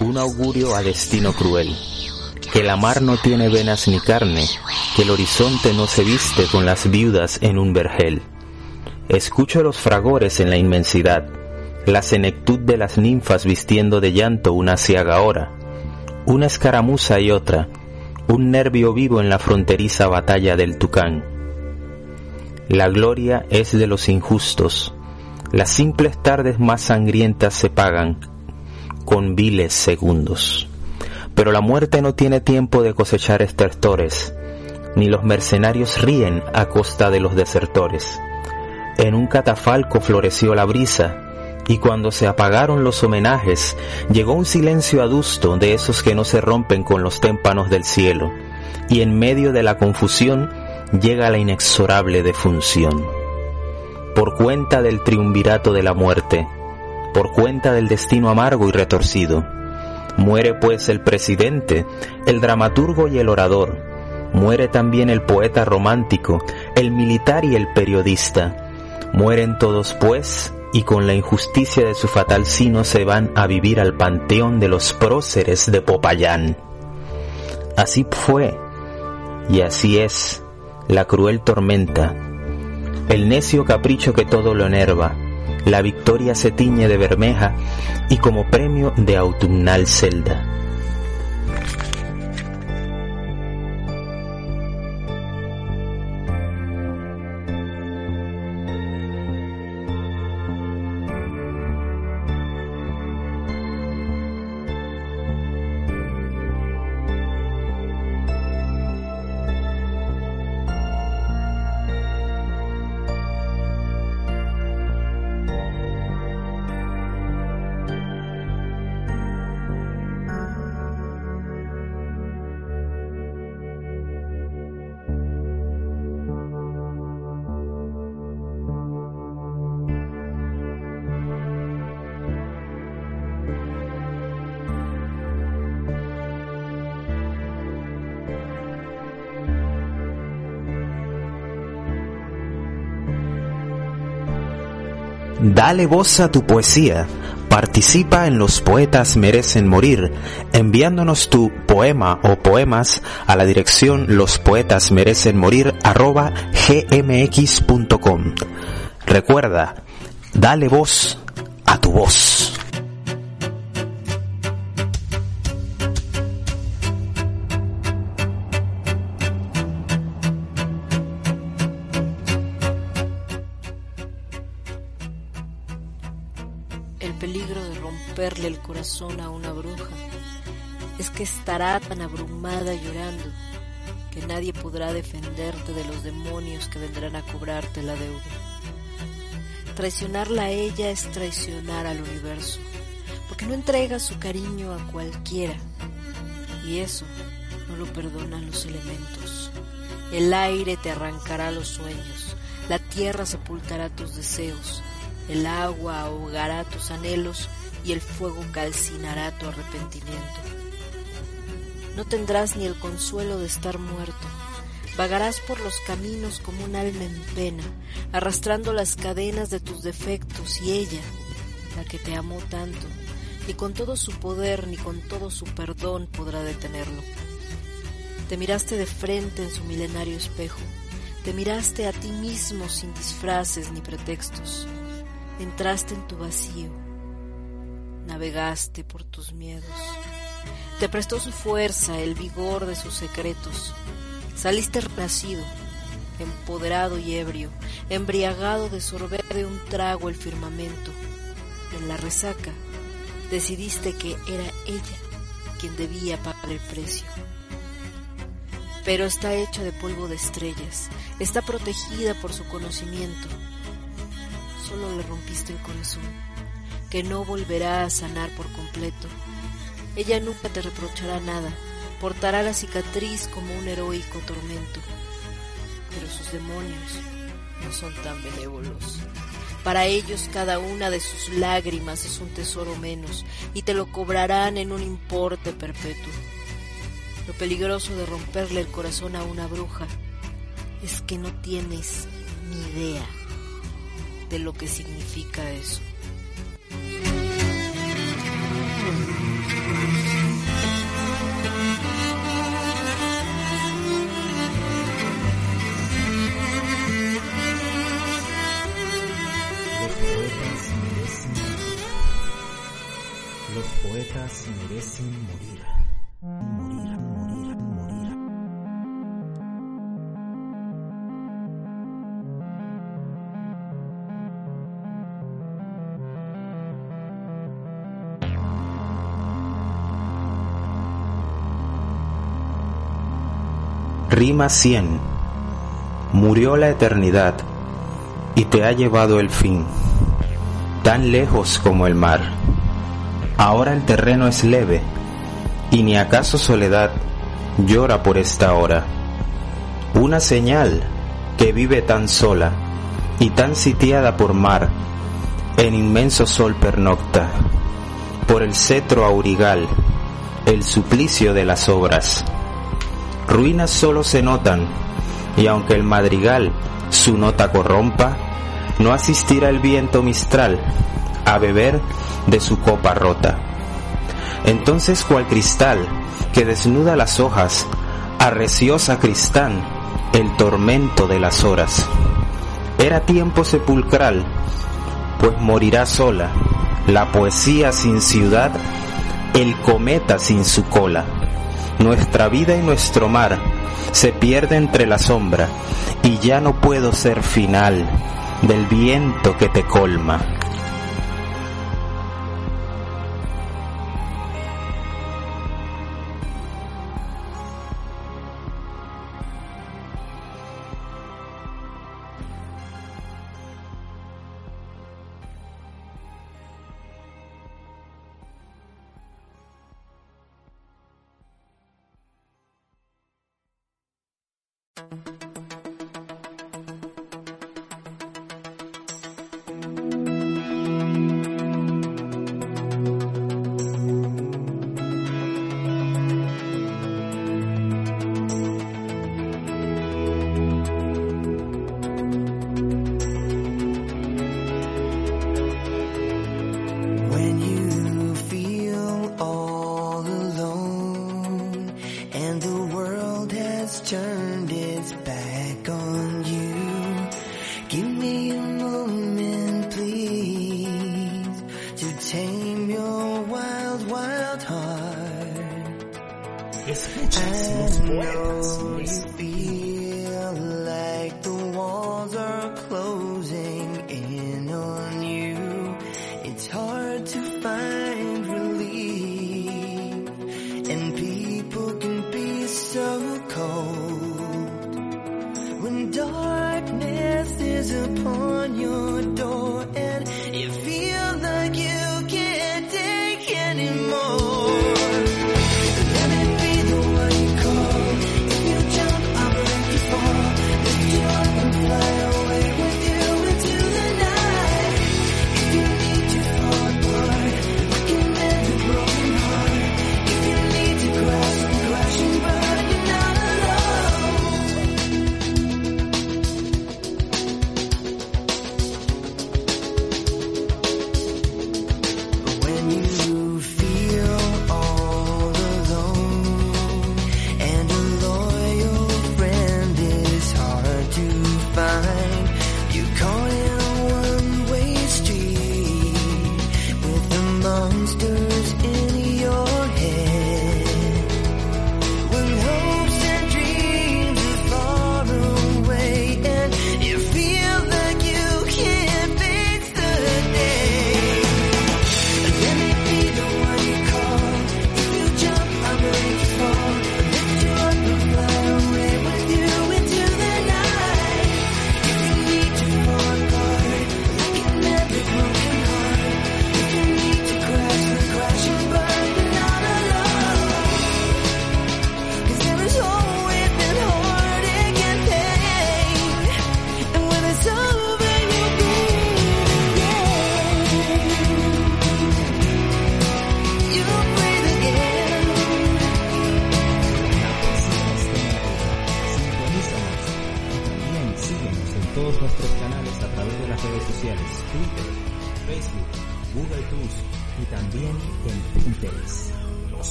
un augurio a destino cruel. Que la mar no tiene venas ni carne, que el horizonte no se viste con las viudas en un vergel. Escucho los fragores en la inmensidad, la senectud de las ninfas vistiendo de llanto una ciaga hora, una escaramuza y otra, un nervio vivo en la fronteriza batalla del Tucán. La gloria es de los injustos, las simples tardes más sangrientas se pagan con viles segundos. Pero la muerte no tiene tiempo de cosechar estertores, ni los mercenarios ríen a costa de los desertores. En un catafalco floreció la brisa, y cuando se apagaron los homenajes, llegó un silencio adusto de esos que no se rompen con los témpanos del cielo, y en medio de la confusión llega la inexorable defunción. Por cuenta del triunvirato de la muerte, por cuenta del destino amargo y retorcido, muere pues el presidente, el dramaturgo y el orador, muere también el poeta romántico, el militar y el periodista, mueren todos pues y con la injusticia de su fatal sino se van a vivir al panteón de los próceres de Popayán. Así fue, y así es, la cruel tormenta, el necio capricho que todo lo enerva, la victoria se tiñe de bermeja y como premio de autumnal celda. Dale voz a tu poesía. Participa en Los Poetas Merecen Morir, enviándonos tu poema o poemas a la dirección lospoetasmerecenmorir@gmx.com. Recuerda, dale voz a tu voz. Corazón a una bruja es que estará tan abrumada llorando que nadie podrá defenderte de los demonios que vendrán a cobrarte la deuda. Traicionarla a ella es traicionar al universo, porque no entrega su cariño a cualquiera, y eso no lo perdonan los elementos. El aire te arrancará los sueños, la tierra sepultará tus deseos, el agua ahogará tus anhelos y el fuego calcinará tu arrepentimiento. No tendrás ni el consuelo de estar muerto. Vagarás por los caminos como un alma en pena, arrastrando las cadenas de tus defectos y ella, la que te amó tanto, ni con todo su poder ni con todo su perdón podrá detenerlo. Te miraste de frente en su milenario espejo, te miraste a ti mismo sin disfraces ni pretextos, entraste en tu vacío, navegaste por tus miedos. Te prestó su fuerza, el vigor de sus secretos. Saliste renacido, empoderado y ebrio, embriagado de sorber de un trago el firmamento. En la resaca decidiste que era ella quien debía pagar el precio. Pero está hecha de polvo de estrellas, está protegida por su conocimiento. Solo le rompiste el corazón, que no volverá a sanar por completo. Ella nunca te reprochará nada, portará la cicatriz como un heroico tormento. Pero sus demonios no son tan benévolos. Para ellos cada una de sus lágrimas es un tesoro menos y te lo cobrarán en un importe perpetuo. Lo peligroso de romperle el corazón a una bruja es que no tienes ni idea de lo que significa eso. Thank you. Rima 100. Murió la eternidad y te ha llevado el fin, tan lejos como el mar. Ahora el terreno es leve y ni acaso soledad llora por esta hora. Una señal que vive tan sola y tan sitiada por mar, en inmenso sol pernocta, por el cetro aurigal, el suplicio de las obras. Ruinas solo se notan, y aunque el madrigal su nota corrompa, no asistirá el viento mistral a beber de su copa rota. Entonces cual cristal que desnuda las hojas, arreció sacristán el tormento de las horas. Era tiempo sepulcral, pues morirá sola la poesía sin ciudad, el cometa sin su cola. Nuestra vida y nuestro mar se pierde entre la sombra y ya no puedo ser final del viento que te colma.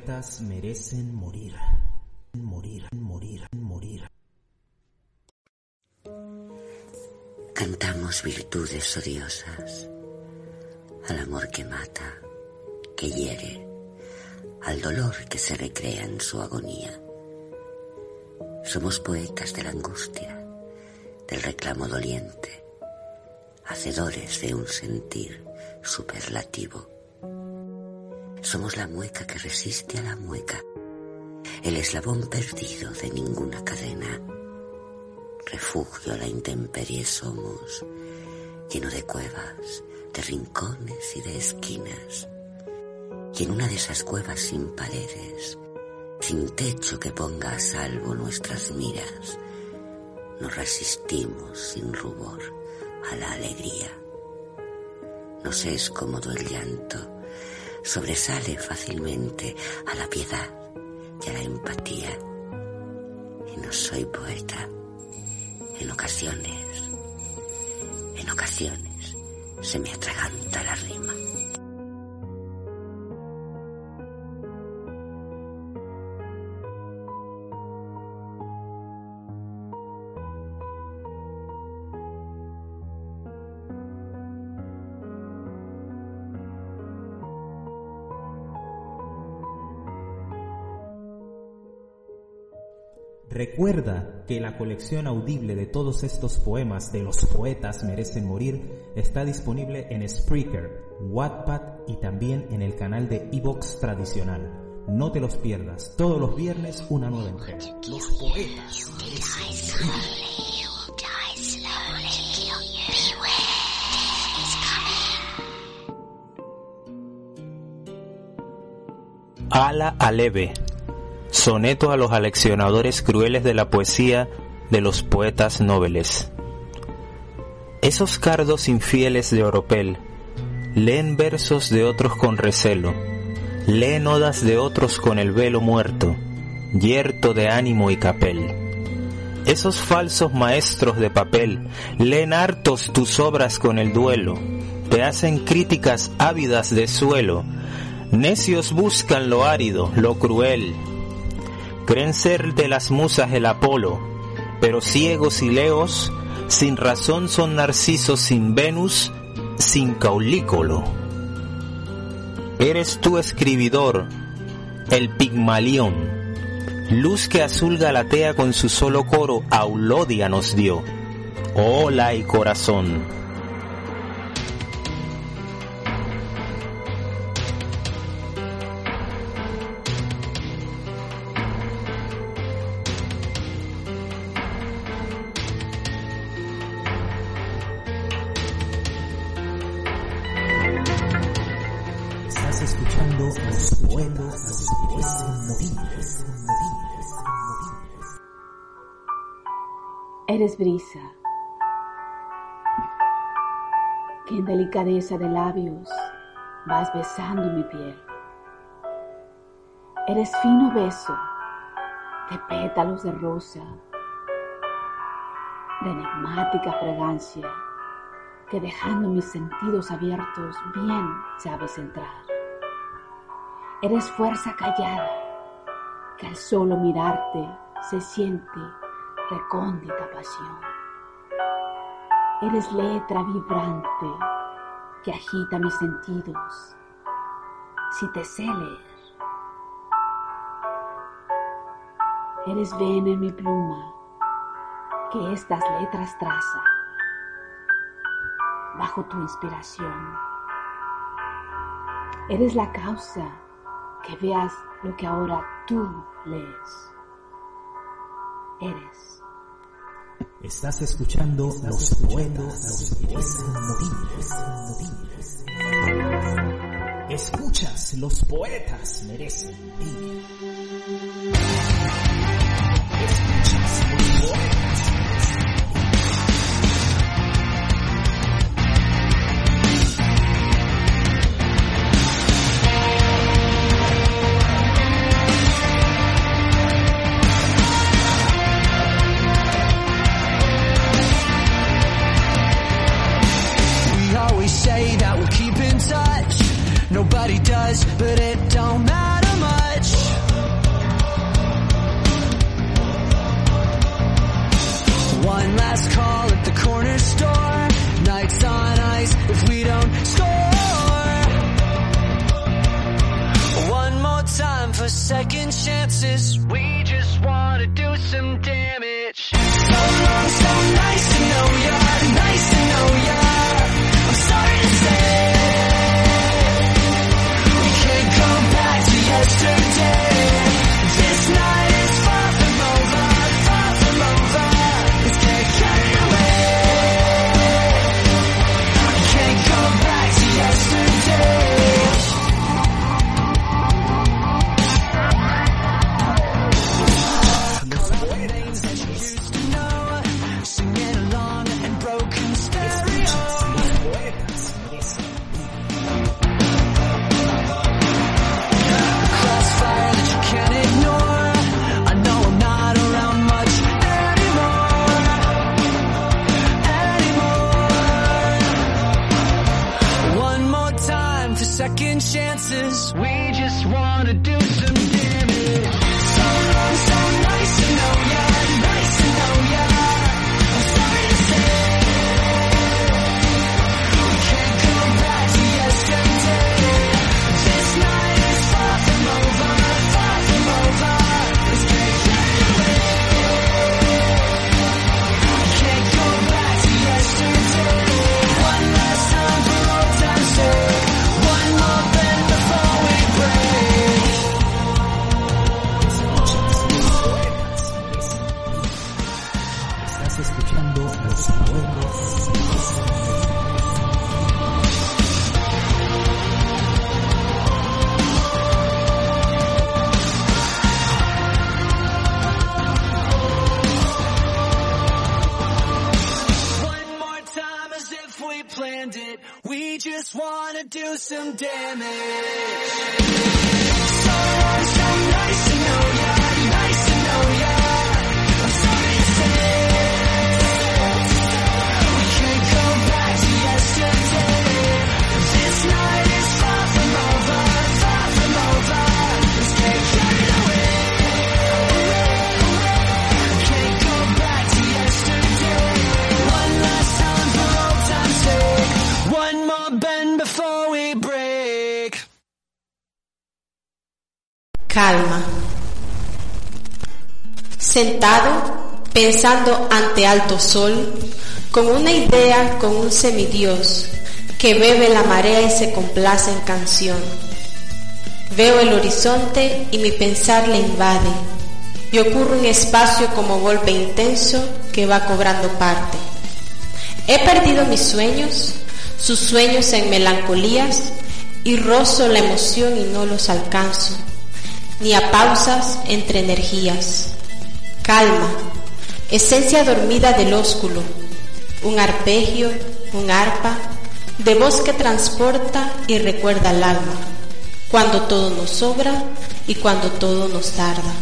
Poetas merecen morir. Morir, morir, morir. Cantamos virtudes odiosas al amor que mata, que hiere, al dolor que se recrea en su agonía. Somos poetas de la angustia, del reclamo doliente, hacedores de un sentir superlativo. Somos la mueca que resiste a la mueca, el eslabón perdido de ninguna cadena. Refugio a la intemperie somos, lleno de cuevas, de rincones y de esquinas. Y en una de esas cuevas sin paredes, sin techo que ponga a salvo nuestras miras, nos resistimos sin rubor a la alegría. Nos es cómodo el llanto, sobresale fácilmente a la piedad y a la empatía. Y no soy poeta. En ocasiones, en ocasiones, se me atraganta la rima. Recuerda que la colección audible de todos estos poemas de los poetas merecen morir está disponible en Spreaker, Wattpad y también en el canal de Evox tradicional. No te los pierdas, todos los viernes una nueva entrega. Los poetas. Ala Aleve. Soneto a los aleccionadores crueles de la poesía de los poetas nobles. Esos cardos infieles de Oropel leen versos de otros con recelo, leen odas de otros con el velo muerto, yerto de ánimo y capel. Esos falsos maestros de papel leen hartos tus obras con el duelo, te hacen críticas ávidas de suelo, necios buscan lo árido, lo cruel, creen ser de las musas el Apolo, pero ciegos y leos, sin razón son narcisos sin Venus, sin caulícolo. Eres tú escribidor, el Pigmalión, luz que azul galatea con su solo coro, Aulodia nos dio. Hola y corazón. Eres brisa, que en delicadeza de labios vas besando mi piel. Eres fino beso de pétalos de rosa, de enigmática fragancia que dejando mis sentidos abiertos bien sabes entrar. Eres fuerza callada que al solo mirarte se siente recóndita pasión. Eres letra vibrante que agita mis sentidos. Si te sé leer, eres vena en mi pluma que estas letras traza bajo tu inspiración. Eres la causa que veas lo que ahora tú lees. Eres. Estás escuchando los poetas, los pueden morir. Escuchas, los poetas merecen vivir. Calma. Sentado, pensando ante alto sol, con una idea, con un semidios, que bebe la marea y se complace en canción. Veo el horizonte y mi pensar le invade, y ocurre un espacio como golpe intenso que va cobrando parte. He perdido mis sueños, sus sueños en melancolías, y rozo la emoción y no los alcanzo, ni a pausas entre energías. Calma, esencia dormida del ósculo, un arpegio, un arpa, de voz que transporta y recuerda al alma, cuando todo nos sobra y cuando todo nos tarda.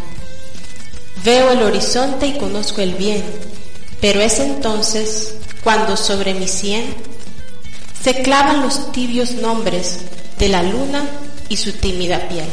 Veo el horizonte y conozco el bien, pero es entonces cuando sobre mi sien se clavan los tibios nombres de la luna y su tímida piel.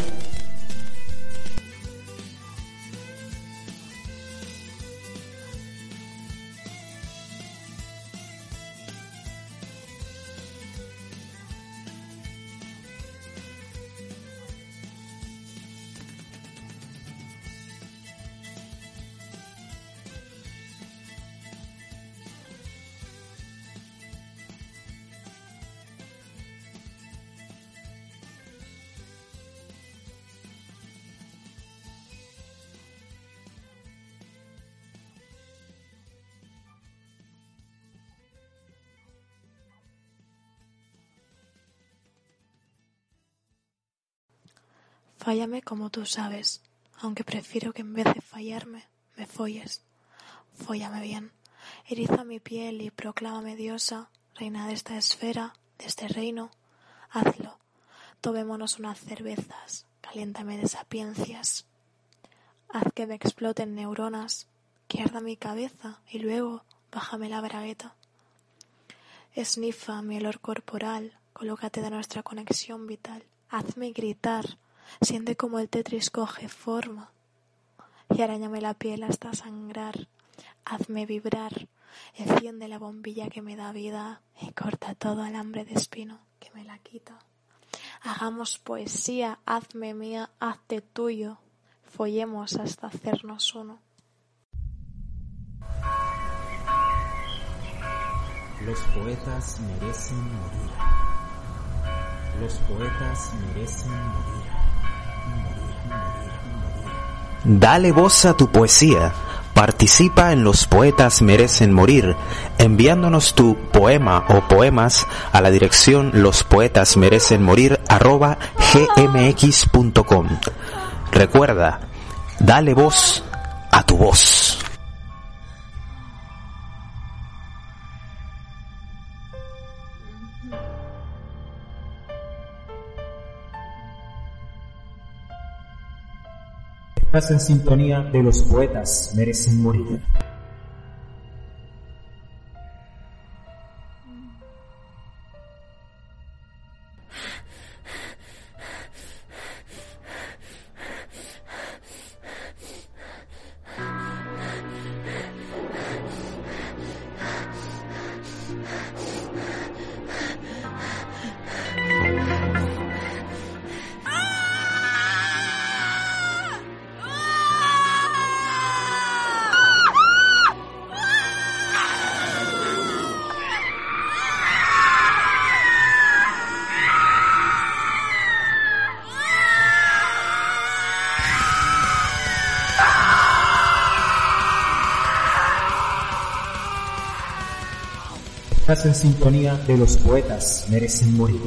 Fállame como tú sabes, aunque prefiero que en vez de fallarme, me folles. Fóllame bien, eriza mi piel y proclámame diosa, reina de esta esfera, de este reino. Hazlo. Tomémonos unas cervezas, caliéntame de sapiencias. Haz que me exploten neuronas, que mi cabeza y luego bájame la bragueta. Esnifa mi olor corporal, colócate de nuestra conexión vital. Hazme gritar, siente como el tetris coge forma y arañame la piel hasta sangrar. Hazme vibrar, enciende la bombilla que me da vida y corta todo alambre de espino que me la quita. Hagamos poesía, hazme mía, hazte tuyo, follemos hasta hacernos uno. Los poetas merecen morir. Los poetas merecen morir. Dale voz a tu poesía. Participa en Los Poetas Merecen Morir, enviándonos tu poema o poemas a la dirección lospoetasmerecenmorir arroba gmx.com. Recuerda, dale voz a tu voz. En sintonía de los poetas merecen morir. En sintonía de los poetas merecen morir.